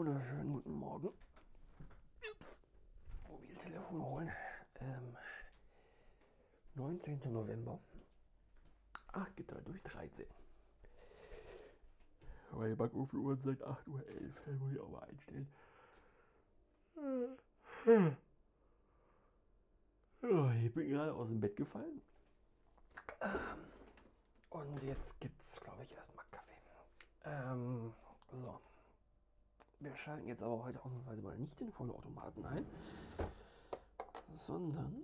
wunderschönen guten Morgen. Mobiltelefon holen. Ähm, 19. November. 8 geteilt durch 13. Weil die Backofenuhr sagt 8.11 Uhr. Muss ich auch mal einstellen. Ich bin gerade aus dem Bett gefallen. Ähm, und jetzt gibt's, glaube ich, erstmal Kaffee. Ähm, so. Wir schalten jetzt aber heute ausnahmsweise mal nicht den Vollautomaten ein, sondern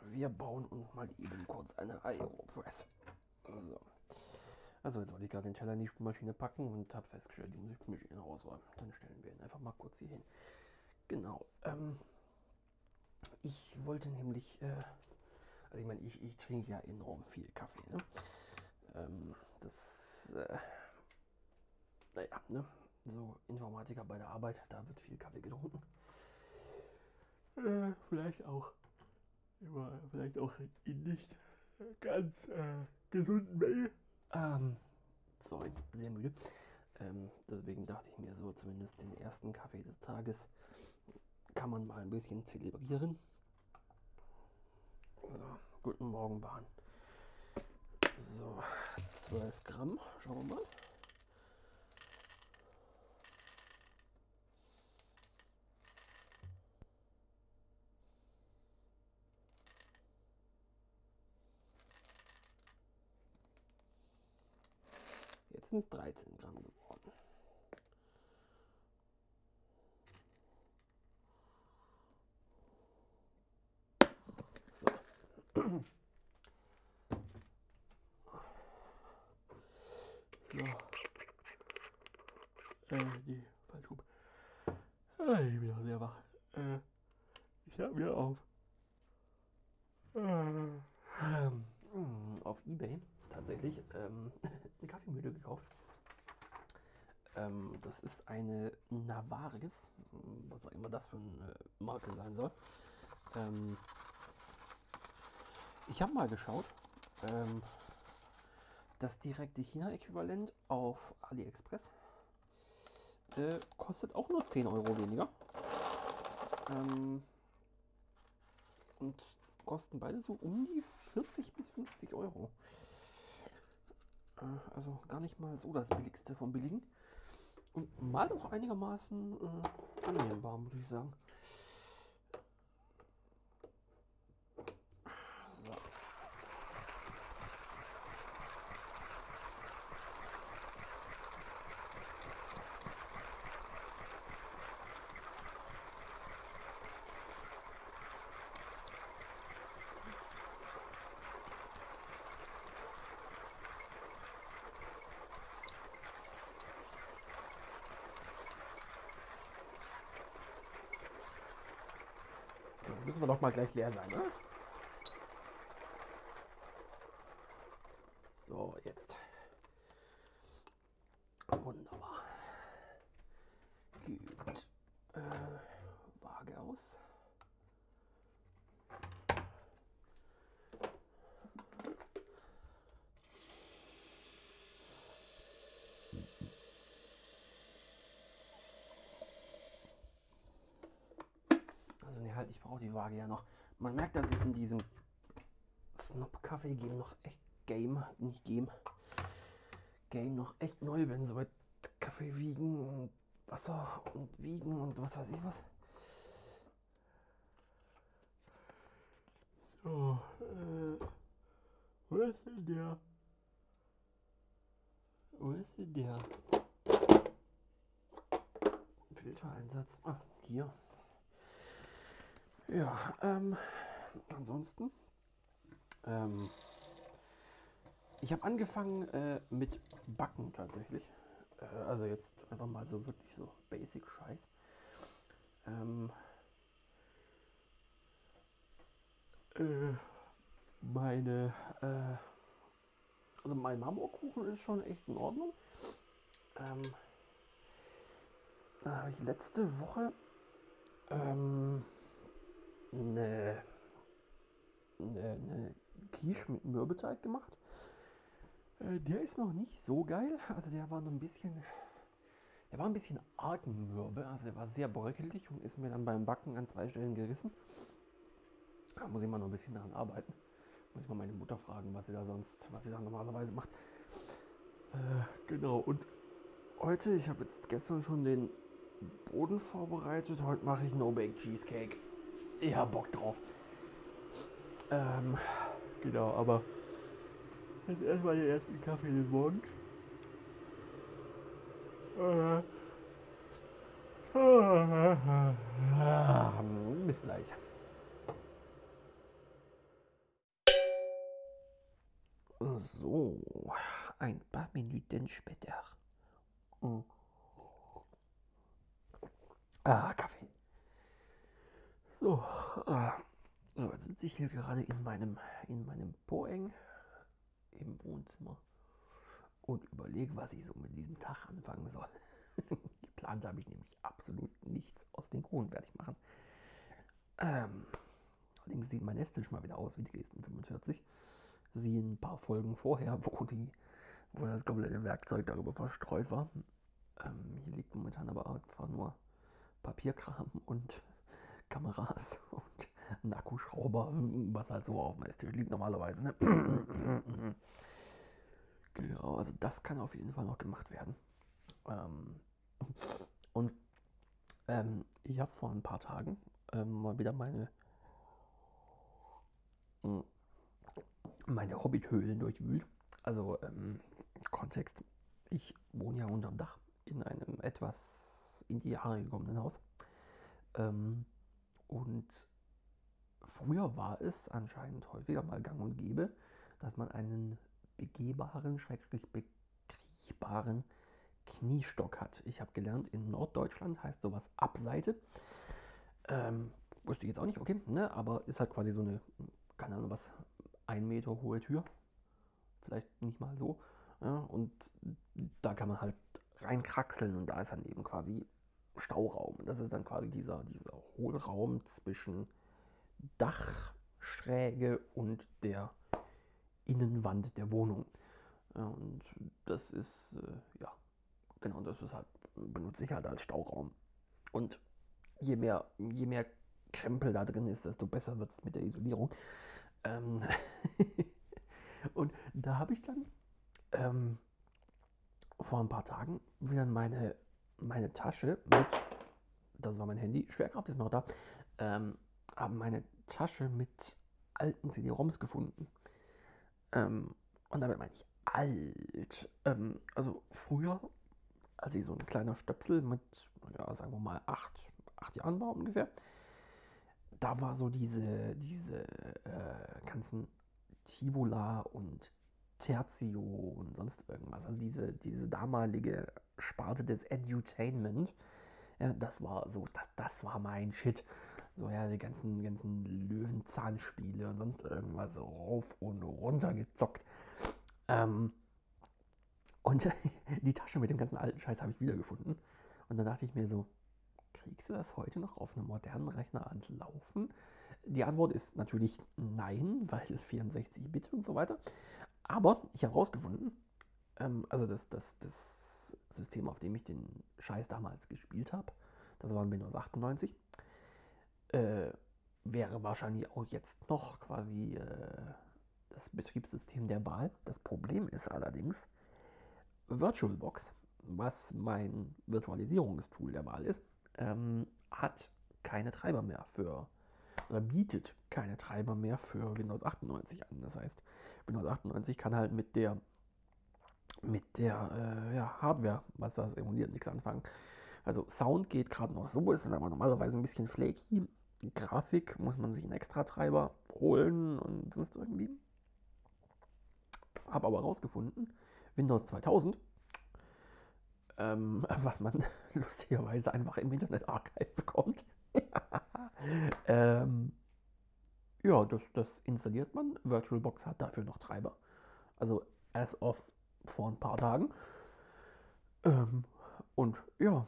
wir bauen uns mal eben kurz eine Aeropress. So. Also jetzt wollte ich gerade den Teller in die Spülmaschine packen und habe festgestellt, die muss ich Spülmaschine rausräumen. Dann stellen wir ihn einfach mal kurz hier hin. Genau. Ähm, ich wollte nämlich, äh, also ich meine, ich, ich trinke ja enorm viel Kaffee. Ne? Ähm, das, äh, naja, ne? so Informatiker bei der Arbeit, da wird viel Kaffee getrunken. Äh, vielleicht auch, immer, vielleicht auch in nicht ganz äh, gesunden Menge. Ähm, sorry, sehr müde. Ähm, deswegen dachte ich mir so, zumindest den ersten Kaffee des Tages kann man mal ein bisschen zelebrieren. So, guten Morgen, Bahn. So, 12 Gramm, schauen wir mal. Es 13 Gramm geworden. So. So. Äh, nee, falsch rum. Ah, ich bin auch sehr wach. Äh, ich hab mir auf. Äh, ähm, auf Ebay tatsächlich ähm, eine Kaffeemühle gekauft. Ähm, das ist eine Navaris, was auch immer das für eine Marke sein soll. Ähm, ich habe mal geschaut. Ähm, das direkte China-Äquivalent auf AliExpress äh, kostet auch nur 10 Euro weniger. Ähm, und kosten beide so um die 40 bis 50 Euro. Äh, also gar nicht mal so das billigste vom billigen. Und mal auch einigermaßen äh, annehmbar, muss ich sagen. So. So, müssen wir doch mal gleich leer sein, ne? So, jetzt. Wunderbar. Gut. Äh, Waage aus. Also brauche die Waage ja noch. Man merkt, dass ich in diesem Snob-Kaffee-Game noch echt Game, nicht Game, Game noch echt neu bin. So mit Kaffee wiegen und Wasser und wiegen und was weiß ich was. So, äh, wo ist denn der? Wo ist denn der? Filtereinsatz. Ah, hier. Ja, ähm, ansonsten, ähm, ich habe angefangen äh, mit Backen tatsächlich. Äh, also jetzt einfach mal so wirklich so Basic Scheiß. Ähm, äh, meine, äh, also mein Marmorkuchen ist schon echt in Ordnung. Ähm, da habe ich letzte Woche ähm, eine, eine, eine Quiche mit Mürbeteig gemacht. Äh, der ist noch nicht so geil. Also der war noch ein bisschen, er war ein bisschen arg mürbe, also er war sehr bröckelig und ist mir dann beim Backen an zwei Stellen gerissen. Da muss ich mal noch ein bisschen daran arbeiten. Muss ich mal meine Mutter fragen, was sie da sonst, was sie da normalerweise macht. Äh, genau, und heute, ich habe jetzt gestern schon den Boden vorbereitet. Heute mache ich No-Bake Cheesecake. Ich habe Bock drauf. Ähm, genau, aber jetzt erstmal den ersten Kaffee des Morgens. Äh, bis gleich. So, ein paar Minuten später. Mm. Ah. So, äh, so, jetzt sitze ich hier gerade in meinem, in meinem Poeng im Wohnzimmer und überlege, was ich so mit diesem Tag anfangen soll. Geplant habe ich nämlich absolut nichts aus den Kronen fertig machen. Ähm, allerdings sieht mein Esstisch mal wieder aus wie die Dresden 45. Sie ein paar Folgen vorher, wo, die, wo das komplette Werkzeug darüber verstreut war. Ähm, hier liegt momentan aber einfach nur Papierkram und Kameras und ein Akkuschrauber, was halt so auf dem Esstisch liegt normalerweise. Ne? genau, also das kann auf jeden Fall noch gemacht werden. Ähm, und ähm, ich habe vor ein paar Tagen ähm, mal wieder meine hm, meine Hobbithöhlen durchwühlt. Also ähm, Kontext, ich wohne ja unterm Dach in einem etwas in die Jahre gekommenen Haus. Ähm, und früher war es anscheinend häufiger mal gang und gäbe, dass man einen begehbaren, schrägstrich bekriechbaren Kniestock hat. Ich habe gelernt, in Norddeutschland heißt sowas Abseite. Ähm, wusste ich jetzt auch nicht, okay, ne? aber ist halt quasi so eine, keine Ahnung was, ein Meter hohe Tür. Vielleicht nicht mal so. Ja, und da kann man halt reinkraxeln und da ist dann eben quasi Stauraum. Das ist dann quasi dieser, dieser Hohlraum zwischen Dachschräge und der Innenwand der Wohnung. Und das ist, äh, ja, genau, das ist halt, benutze ich halt als Stauraum. Und je mehr, je mehr Krempel da drin ist, desto besser wird es mit der Isolierung. Ähm und da habe ich dann ähm, vor ein paar Tagen wieder meine, meine Tasche mit, das war mein Handy, Schwerkraft ist noch da, ähm, haben meine Tasche mit alten CD-ROMs gefunden. Ähm, und damit meine ich alt. Ähm, also früher, als ich so ein kleiner Stöpsel mit, ja, sagen wir mal, acht, acht Jahren war ungefähr, da war so diese, diese äh, ganzen Tivola und Tertio und sonst irgendwas. Also diese, diese damalige Sparte des Edutainment, ja, das war so, das, das war mein Shit. So, ja, die ganzen, ganzen Löwenzahnspiele und sonst irgendwas so rauf und runter gezockt. Ähm, und die Tasche mit dem ganzen alten Scheiß habe ich wiedergefunden. Und dann dachte ich mir so, kriegst du das heute noch auf einem modernen Rechner ans Laufen? Die Antwort ist natürlich nein, weil 64-Bit und so weiter. Aber ich habe herausgefunden, ähm, also das, das, das System, auf dem ich den Scheiß damals gespielt habe, das war Windows 98, äh, wäre wahrscheinlich auch jetzt noch quasi äh, das Betriebssystem der Wahl. Das Problem ist allerdings, VirtualBox, was mein Virtualisierungstool der Wahl ist, ähm, hat keine Treiber mehr für oder bietet keine Treiber mehr für Windows 98 an. Das heißt, Windows 98 kann halt mit der mit der äh, ja, Hardware, was das emuliert, nichts anfangen. Also Sound geht gerade noch so, ist dann aber normalerweise ein bisschen flaky. Grafik muss man sich einen extra Treiber holen und sonst irgendwie. Habe aber rausgefunden, Windows 2000, ähm, was man lustigerweise einfach im Internet Archive bekommt, ähm, ja, das, das installiert man. VirtualBox hat dafür noch Treiber. Also as of vor ein paar Tagen. Ähm, und ja,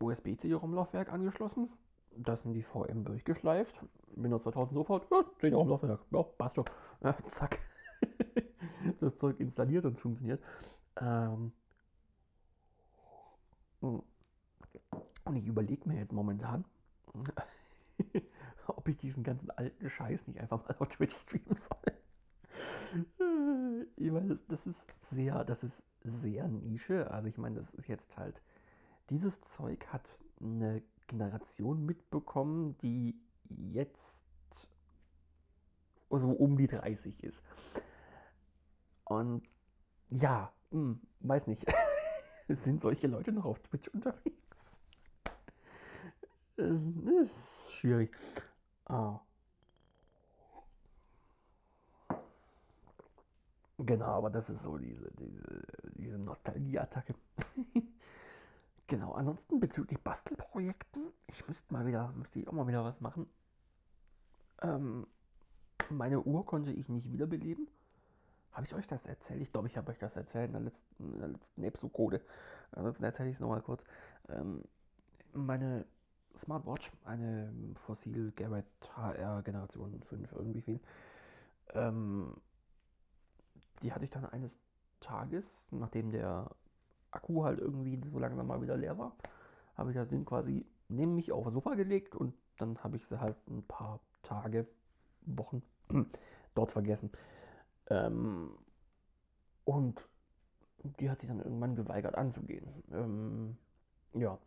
USB-CD-ROM-Laufwerk angeschlossen. Das sind die VM durchgeschleift. Windows 2000 sofort, ja, CD-ROM-Laufwerk. Ja, passt schon. Ja, zack. das Zeug installiert und es funktioniert. Ähm, Und ich überlege mir jetzt momentan, ob ich diesen ganzen alten Scheiß nicht einfach mal auf Twitch streamen soll. ich meine, das, ist sehr, das ist sehr Nische. Also ich meine, das ist jetzt halt, dieses Zeug hat eine Generation mitbekommen, die jetzt so um die 30 ist. Und ja, hm, weiß nicht. Sind solche Leute noch auf Twitch unterwegs? Das ist schwierig. Ah. Genau, aber das ist so diese, diese, diese Nostalgie-Attacke. genau, ansonsten bezüglich Bastelprojekten, ich müsste mal wieder, müsste ich auch mal wieder was machen. Ähm, meine Uhr konnte ich nicht wiederbeleben. Habe ich euch das erzählt? Ich glaube, ich habe euch das erzählt in der letzten, in der letzten Episode. Ansonsten erzähle ich es nochmal kurz. Ähm, meine Smartwatch, eine Fossil Garrett HR Generation 5, irgendwie viel. Ähm, die hatte ich dann eines Tages, nachdem der Akku halt irgendwie so langsam mal wieder leer war, habe ich das Ding quasi neben mich auf das Sofa gelegt und dann habe ich sie halt ein paar Tage, Wochen dort vergessen. Ähm, und die hat sich dann irgendwann geweigert anzugehen. Ähm, ja.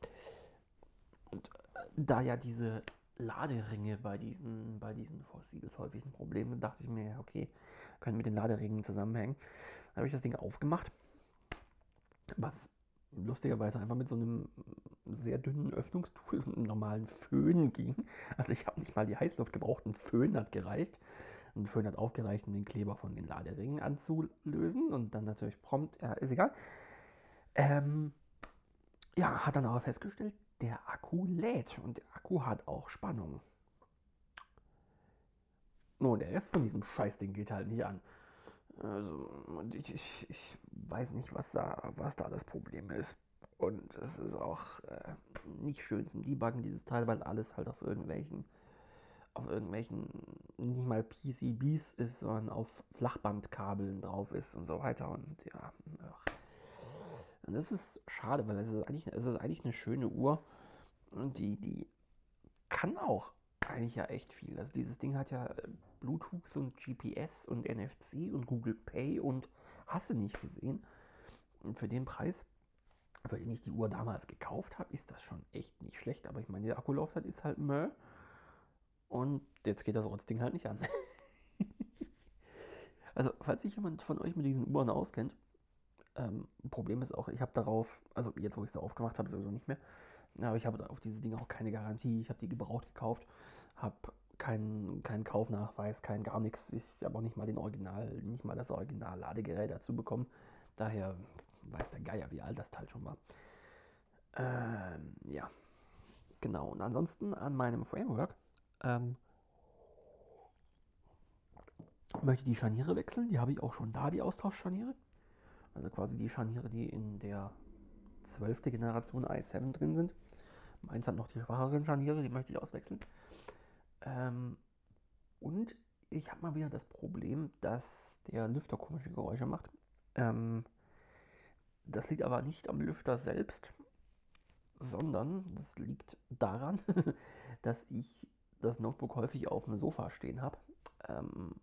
Und da ja diese Laderinge bei diesen, bei diesen Fossils häufig ein Problem sind, dachte ich mir, okay, können mit den Laderingen zusammenhängen. Da habe ich das Ding aufgemacht, was lustigerweise einfach mit so einem sehr dünnen Öffnungstool und einem normalen Föhn ging. Also ich habe nicht mal die Heißluft gebraucht, ein Föhn hat gereicht. Ein Föhn hat auch gereicht, um den Kleber von den Laderingen anzulösen und dann natürlich prompt, ja, ist egal. Ähm, ja, hat dann aber festgestellt, der Akku lädt und der Akku hat auch Spannung. Nur der Rest von diesem Scheißding geht halt nicht an. Also, ich, ich, ich, weiß nicht, was da, was da das Problem ist. Und es ist auch äh, nicht schön zum Debuggen, dieses Teil, weil alles halt auf irgendwelchen, auf irgendwelchen, nicht mal PCBs ist, sondern auf Flachbandkabeln drauf ist und so weiter. Und ja, ach. Und das ist schade, weil es ist eigentlich, es ist eigentlich eine schöne Uhr. Und die, die kann auch eigentlich ja echt viel. Also dieses Ding hat ja äh, Bluetooth und GPS und NFC und Google Pay und hast du nicht gesehen. Und für den Preis, für den ich die Uhr damals gekauft habe, ist das schon echt nicht schlecht. Aber ich meine, die Akkulaufzeit ist halt Mö. Und jetzt geht das Ding halt nicht an. also, falls sich jemand von euch mit diesen Uhren auskennt, ähm, Problem ist auch, ich habe darauf, also jetzt, wo ich es aufgemacht habe, sowieso nicht mehr, aber ich habe auf diese Dinge auch keine Garantie. Ich habe die gebraucht gekauft, habe keinen kein Kaufnachweis, kein gar nichts. Ich habe auch nicht mal den Original, nicht mal das Original-Ladegerät dazu bekommen. Daher weiß der Geier, wie alt das Teil schon war. Ähm, ja, genau. Und ansonsten an meinem Framework ähm, möchte ich die Scharniere wechseln. Die habe ich auch schon da, die Austauschscharniere. Also quasi die Scharniere, die in der zwölfte Generation i7 drin sind. Meins hat noch die schwacheren Scharniere, die möchte ich auswechseln. Ähm, und ich habe mal wieder das Problem, dass der Lüfter komische Geräusche macht. Ähm, das liegt aber nicht am Lüfter selbst, sondern das liegt daran, dass ich das Notebook häufig auf dem Sofa stehen habe ähm,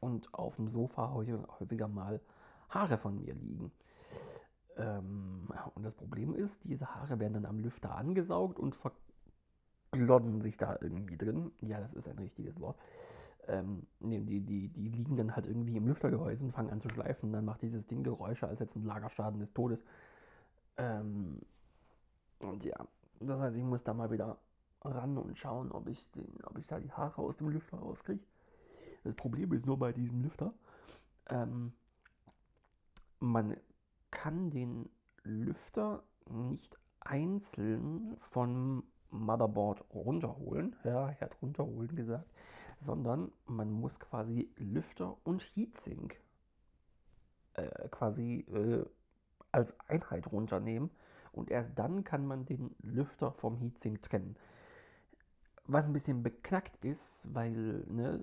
und auf dem Sofa häufiger mal Haare von mir liegen. Ähm, und das Problem ist, diese Haare werden dann am Lüfter angesaugt und verglodden sich da irgendwie drin. Ja, das ist ein richtiges Wort. Ähm, die, die, die liegen dann halt irgendwie im Lüftergehäuse und fangen an zu schleifen. Und dann macht dieses Ding Geräusche, als jetzt ein Lagerschaden des Todes. Ähm, und ja, das heißt, ich muss da mal wieder ran und schauen, ob ich, den, ob ich da die Haare aus dem Lüfter rauskriege. Das Problem ist nur bei diesem Lüfter, ähm, man kann den Lüfter nicht einzeln vom Motherboard runterholen, ja, er hat runterholen gesagt, sondern man muss quasi Lüfter und Heatsink äh, quasi äh, als Einheit runternehmen und erst dann kann man den Lüfter vom Heatsink trennen. Was ein bisschen beknackt ist, weil ne,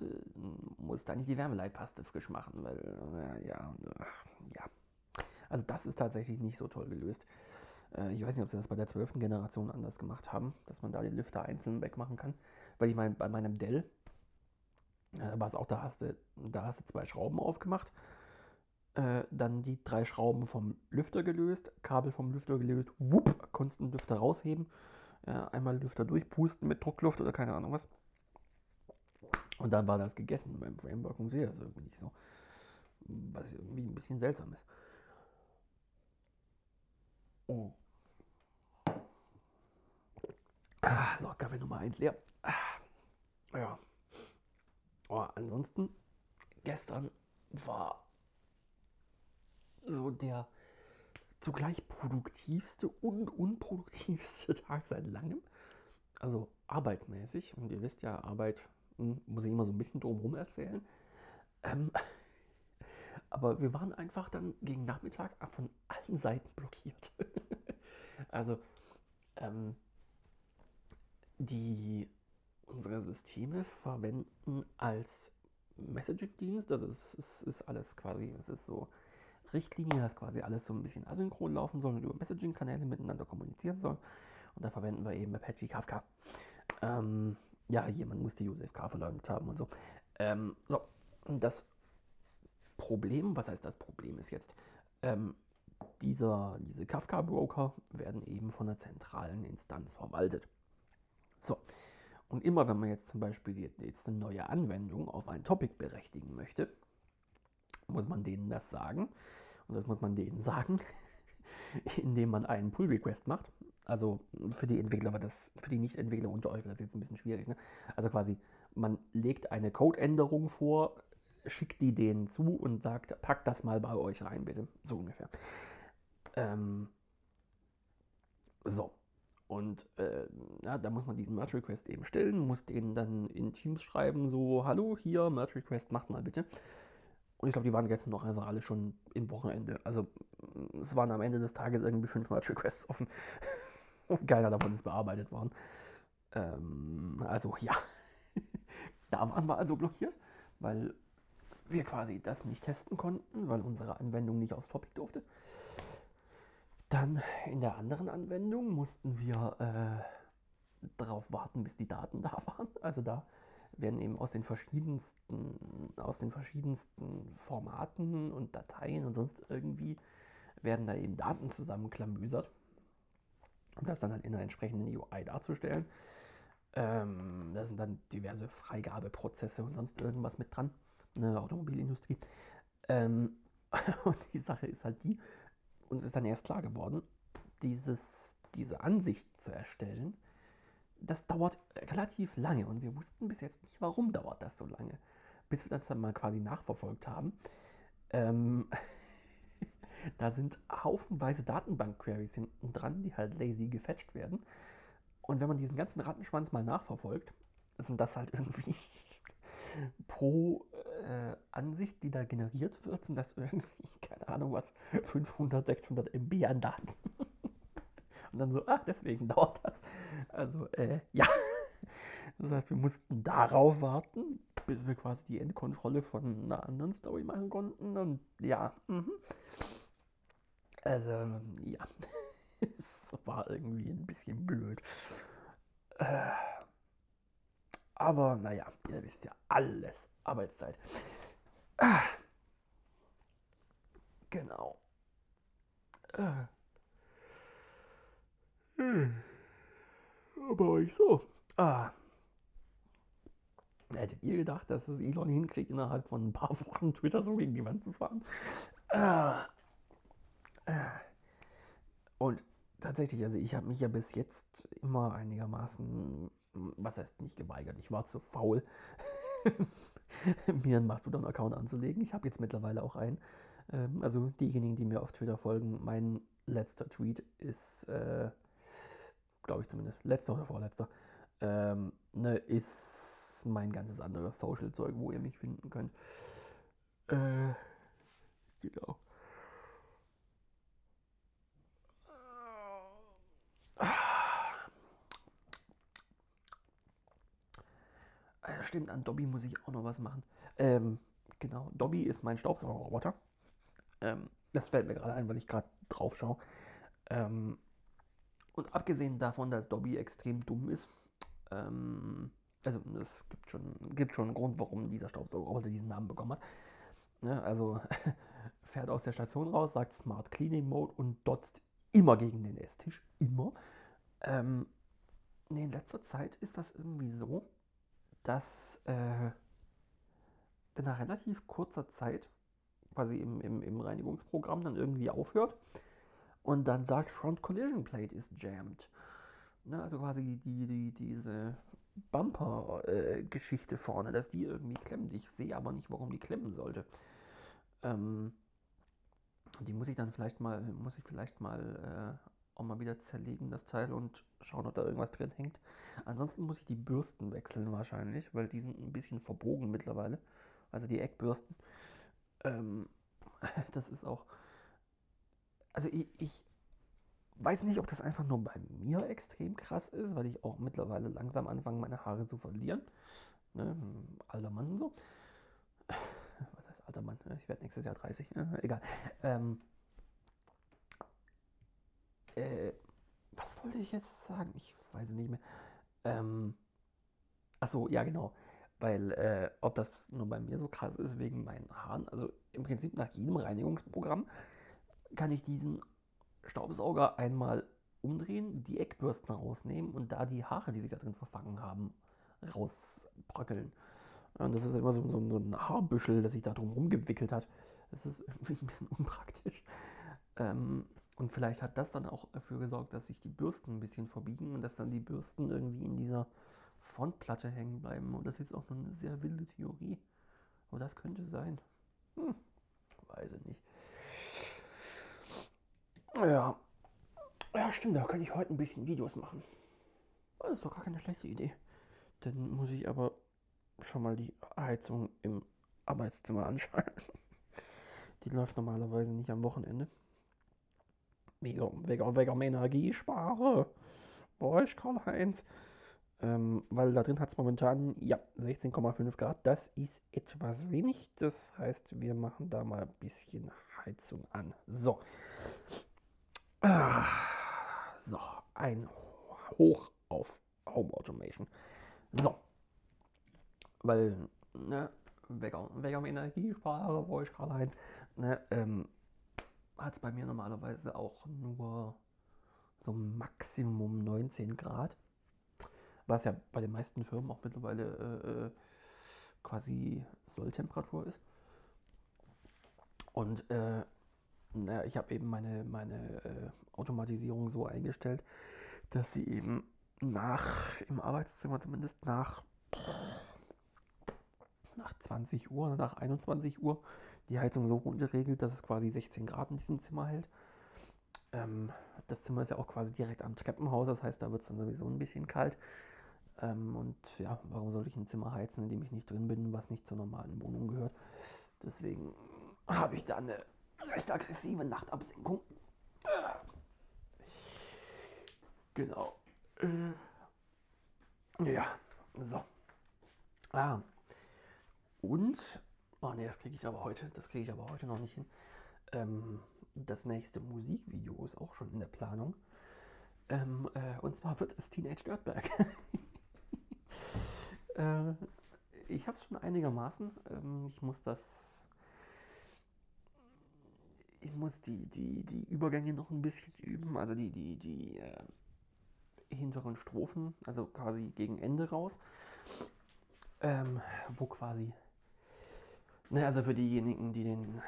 muss da nicht die Wärmeleitpaste frisch machen, weil äh, ja, ja, also das ist tatsächlich nicht so toll gelöst. Äh, ich weiß nicht, ob sie das bei der 12. Generation anders gemacht haben, dass man da die Lüfter einzeln wegmachen kann. Weil ich meine, bei meinem Dell äh, war es auch, da hast, du, da hast du zwei Schrauben aufgemacht, äh, dann die drei Schrauben vom Lüfter gelöst, Kabel vom Lüfter gelöst, wupp, konntest den Lüfter rausheben, einmal Lüfter durchpusten mit Druckluft oder keine Ahnung was. Und dann war das gegessen. Beim Framework funktioniert das irgendwie nicht so. Was irgendwie ein bisschen seltsam ist. Oh. Ah, so, Kaffee Nummer 1 leer. Ah, ja. Oh, ansonsten, gestern war so der zugleich produktivste und unproduktivste Tag seit langem. Also arbeitsmäßig. Und ihr wisst ja, Arbeit hm, muss ich immer so ein bisschen drumherum erzählen. Ähm, aber wir waren einfach dann gegen Nachmittag von allen Seiten blockiert. also ähm, die unsere Systeme verwenden als Messaging-Dienst. Also es, es, ist alles quasi, es ist so Richtlinie, dass quasi alles so ein bisschen asynchron laufen soll und über Messaging-Kanäle miteinander kommunizieren soll. Und da verwenden wir eben Apache Kafka. Ähm, ja, jemand muss die Josef K. verleugnet haben und so. Ähm, so, das Problem, was heißt das Problem ist jetzt, ähm, dieser, diese Kafka-Broker werden eben von einer zentralen Instanz verwaltet. So, und immer wenn man jetzt zum Beispiel jetzt eine neue Anwendung auf ein Topic berechtigen möchte, muss man denen das sagen. Und das muss man denen sagen, indem man einen Pull-Request macht. Also für die Entwickler war das, für die Nicht-Entwickler unter euch wird das jetzt ein bisschen schwierig. Ne? Also quasi, man legt eine Codeänderung vor, schickt die denen zu und sagt, packt das mal bei euch rein, bitte. So ungefähr. Ähm, so. Und äh, ja, da muss man diesen Merge Request eben stellen, muss denen dann in Teams schreiben, so, hallo, hier, Merge Request, macht mal bitte. Und ich glaube, die waren gestern noch einfach alle schon im Wochenende. Also es waren am Ende des Tages irgendwie fünf Merge Requests offen. Und keiner davon ist bearbeitet worden. Ähm, also ja, da waren wir also blockiert, weil wir quasi das nicht testen konnten, weil unsere Anwendung nicht aufs Topic durfte. Dann in der anderen Anwendung mussten wir äh, darauf warten, bis die Daten da waren. Also da werden eben aus den verschiedensten, aus den verschiedensten Formaten und Dateien und sonst irgendwie werden da eben Daten zusammenklamüsert um das dann halt in einer entsprechenden UI darzustellen. Ähm, da sind dann diverse Freigabeprozesse und sonst irgendwas mit dran, eine Automobilindustrie. Ähm, und die Sache ist halt die, uns ist dann erst klar geworden, dieses, diese Ansicht zu erstellen, das dauert relativ lange und wir wussten bis jetzt nicht, warum dauert das so lange. Bis wir das dann mal quasi nachverfolgt haben. Ähm, da sind haufenweise Datenbank-Queries hinten dran, die halt lazy gefetcht werden. Und wenn man diesen ganzen Rattenschwanz mal nachverfolgt, sind das halt irgendwie pro äh, Ansicht, die da generiert wird, sind das irgendwie, keine Ahnung was, 500, 600 MB an Daten. Und dann so, ah, deswegen dauert das. Also, äh, ja. Das heißt, wir mussten darauf warten, bis wir quasi die Endkontrolle von einer anderen Story machen konnten. Und ja, mhm. Also, ja, es war irgendwie ein bisschen blöd. Äh, aber naja, ihr wisst ja alles. Arbeitszeit. Ah, genau. Äh. Hm. Aber euch so. Ah. Hättet ihr gedacht, dass es Elon hinkriegt, innerhalb von ein paar Wochen Twitter so gegen die Wand zu fahren? Ah. Und tatsächlich, also ich habe mich ja bis jetzt immer einigermaßen, was heißt nicht geweigert, ich war zu faul, mir einen Mastodon-Account anzulegen. Ich habe jetzt mittlerweile auch einen. Ähm, also diejenigen, die mir auf Twitter folgen, mein letzter Tweet ist, äh, glaube ich zumindest, letzter oder vorletzter, ähm, ne, ist mein ganzes anderes Social-Zeug, wo ihr mich finden könnt. Äh, genau. Stimmt, an Dobby muss ich auch noch was machen. Ähm, genau, Dobby ist mein Staubsaugerroboter. Ähm, das fällt mir gerade ein, weil ich gerade drauf schaue. Ähm, Und abgesehen davon, dass Dobby extrem dumm ist, ähm, also es gibt schon, gibt schon einen Grund, warum dieser Staubsaugerroboter diesen Namen bekommen hat. Ne, also fährt aus der Station raus, sagt Smart Cleaning Mode und dotzt immer gegen den Esstisch. Immer. Ähm, nee, in letzter Zeit ist das irgendwie so, dass äh, nach relativ kurzer Zeit quasi im, im, im Reinigungsprogramm dann irgendwie aufhört und dann sagt Front Collision Plate ist jammed. Ne, also quasi die, die, diese Bumper-Geschichte äh, vorne, dass die irgendwie klemmt. Ich sehe aber nicht, warum die klemmen sollte. Ähm, die muss ich dann vielleicht mal, muss ich vielleicht mal äh, auch mal wieder zerlegen, das Teil, und schauen, ob da irgendwas drin hängt. Ansonsten muss ich die Bürsten wechseln wahrscheinlich, weil die sind ein bisschen verbogen mittlerweile. Also die Eckbürsten. Ähm, das ist auch. Also ich, ich weiß nicht, ob das einfach nur bei mir extrem krass ist, weil ich auch mittlerweile langsam anfange, meine Haare zu verlieren. Ne? Alter Mann und so. Was heißt alter Mann? Ich werde nächstes Jahr 30. Ne? Egal. Ähm, äh, was wollte ich jetzt sagen? Ich weiß nicht mehr. Ähm, achso, ja, genau. Weil, äh, ob das nur bei mir so krass ist wegen meinen Haaren. Also im Prinzip nach jedem Reinigungsprogramm kann ich diesen Staubsauger einmal umdrehen, die Eckbürsten rausnehmen und da die Haare, die sich da drin verfangen haben, rausbröckeln. Und das ist immer so, so, ein Haarbüschel, das sich da drum rumgewickelt hat. Das ist irgendwie ein bisschen unpraktisch. Ähm, und vielleicht hat das dann auch dafür gesorgt, dass sich die Bürsten ein bisschen verbiegen und dass dann die Bürsten irgendwie in dieser Frontplatte hängen bleiben. Und das ist auch nur eine sehr wilde Theorie. Aber das könnte sein. Hm, weiß ich nicht. Ja. Ja, stimmt, da könnte ich heute ein bisschen Videos machen. Das ist doch gar keine schlechte Idee. Dann muss ich aber schon mal die Heizung im Arbeitszimmer anschalten. Die läuft normalerweise nicht am Wochenende. Wegen, wegen, wegen Energiespare. Boah, ich Karl-Heinz. Ähm, weil da drin hat es momentan, ja, 16,5 Grad. Das ist etwas wenig. Das heißt, wir machen da mal ein bisschen Heizung an. So. Ah, so, ein Hoch auf Home Automation. So. Weil, ne, Wecker, Wecker Energiespare, wo ich eins, ne, ähm, hat es bei mir normalerweise auch nur so Maximum 19 Grad. Was ja bei den meisten Firmen auch mittlerweile äh, äh quasi Solltemperatur ist. Und äh, naja, ich habe eben meine, meine äh, Automatisierung so eingestellt, dass sie eben nach, im Arbeitszimmer zumindest nach, nach 20 Uhr, nach 21 Uhr, die Heizung so runterregelt, dass es quasi 16 Grad in diesem Zimmer hält. Ähm, das Zimmer ist ja auch quasi direkt am Treppenhaus, das heißt, da wird es dann sowieso ein bisschen kalt. Ähm, und ja, warum sollte ich ein Zimmer heizen, in dem ich nicht drin bin, was nicht zur normalen Wohnung gehört? Deswegen habe ich da eine recht aggressive Nachtabsenkung. Genau. Ja, so. Ah. Und, oh ne, das kriege ich aber heute, das kriege ich aber heute noch nicht hin. Ähm, das nächste Musikvideo ist auch schon in der Planung. Ähm, äh, und zwar wird es Teenage Dirtbag. äh, ich habe es schon einigermaßen. Ähm, ich muss das ich muss die, die, die Übergänge noch ein bisschen üben, also die, die, die äh, hinteren Strophen, also quasi gegen Ende raus, ähm, wo quasi, ne, also für diejenigen, die den,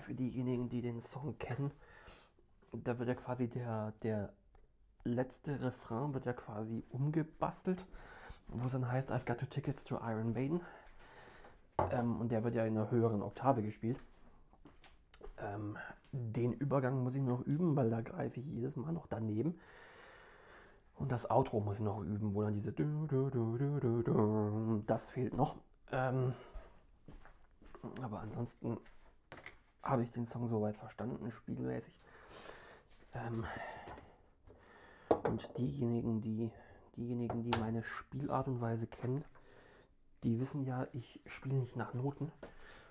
für diejenigen, die den Song kennen, da wird ja quasi der, der letzte Refrain wird ja quasi umgebastelt, wo es dann heißt, I've got two tickets to Iron Maiden. Ähm, und der wird ja in einer höheren Oktave gespielt. Ähm, den Übergang muss ich noch üben, weil da greife ich jedes Mal noch daneben. Und das Outro muss ich noch üben, wo dann diese das fehlt noch. Ähm, aber ansonsten habe ich den Song soweit verstanden, spielmäßig. Ähm, und diejenigen, die diejenigen, die meine Spielart und Weise kennen, die wissen ja, ich spiele nicht nach Noten.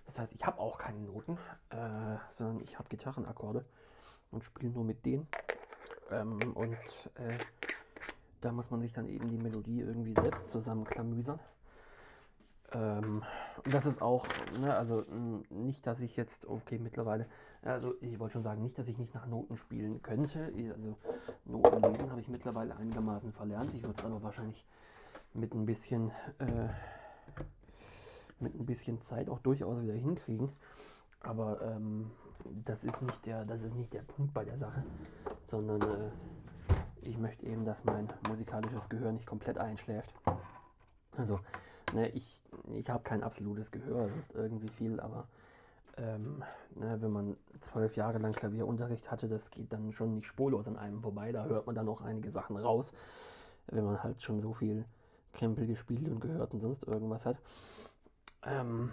Das heißt, ich habe auch keine Noten, äh, sondern ich habe Gitarrenakkorde. und spiele nur mit denen. Ähm, und äh, da muss man sich dann eben die Melodie irgendwie selbst zusammenklamüsern. Ähm, das ist auch, ne, also nicht, dass ich jetzt, okay, mittlerweile, also ich wollte schon sagen, nicht, dass ich nicht nach Noten spielen könnte. Also Noten lesen habe ich mittlerweile einigermaßen verlernt. Ich würde es aber wahrscheinlich mit ein bisschen, äh, mit ein bisschen Zeit auch durchaus wieder hinkriegen. Aber ähm, das ist nicht der, das ist nicht der Punkt bei der Sache, sondern äh, ich möchte eben, dass mein musikalisches Gehör nicht komplett einschläft. Also, ne, ich, ich habe kein absolutes Gehör, das ist irgendwie viel, aber ähm, ne, wenn man zwölf Jahre lang Klavierunterricht hatte, das geht dann schon nicht spurlos an einem vorbei. Da hört man dann auch einige Sachen raus, wenn man halt schon so viel Krempel gespielt und gehört und sonst irgendwas hat. Ähm,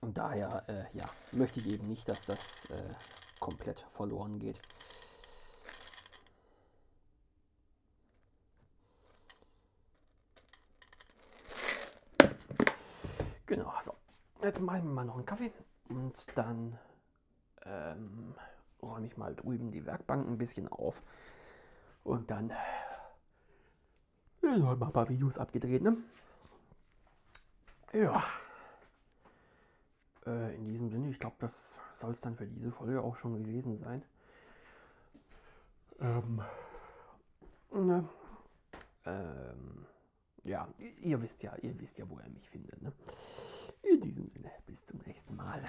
und daher, äh, ja, möchte ich eben nicht, dass das äh, komplett verloren geht. Genau, so. Jetzt machen wir mal noch einen Kaffee und dann ähm, räume ich mal drüben die Werkbank ein bisschen auf. Und dann ja, heute mal ein paar Videos abgedreht, ne? Ja. Äh, in diesem Sinne, ich glaube, das soll es dann für diese Folge auch schon gewesen sein. Ähm, ne? ähm, ja, ihr wisst ja, ihr wisst ja, wo ihr mich findet. Ne? In diesem Sinne, bis zum nächsten Mal.